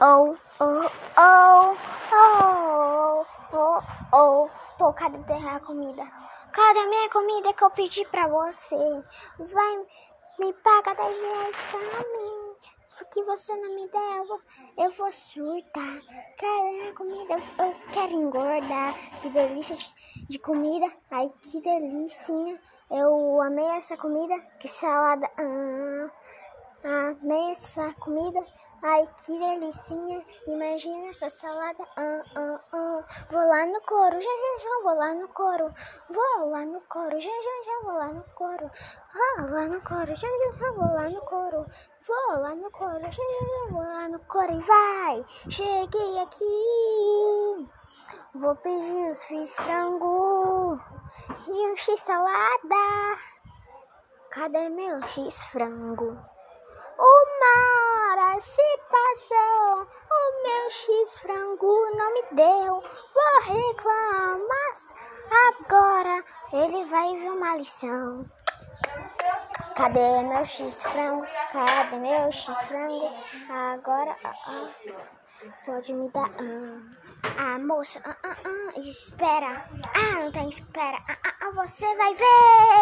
Oh, oh, oh, oh, oh, oh. Pô, cadê a comida? Cadê minha comida que eu pedi pra você? Vai, me paga 10 reais pra mim. Que você não me der, eu vou, eu vou surtar. Cadê minha comida? Eu, eu quero engordar. Que delícia de comida. Ai, que delícia. Eu amei essa comida. Que salada. Ah. Essa comida, ai que delicinha. Imagina essa salada, ah, ah, ah. Vou lá no coro, já já já vou lá no coro. Vou lá no coro, já já já vou lá no coro. Vou lá no coro, já já já vou lá no coro. Vou lá no coro, já já já vou lá no coro. E vai, cheguei aqui. Vou pedir os fiz frango e um x salada. Cadê meu x frango? Uma hora se passou, o meu x-frango não me deu. Vou reclamar agora, ele vai ver uma lição. Cadê meu x-frango? Cadê meu x-frango? Agora, ah, ah, pode me dar. Ah, ah moça, ah, ah, ah, espera. Ah, não tem espera. Ah, ah, ah, você vai ver.